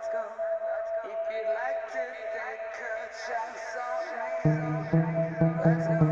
Let's go. If you like to take a chance on me, let's go.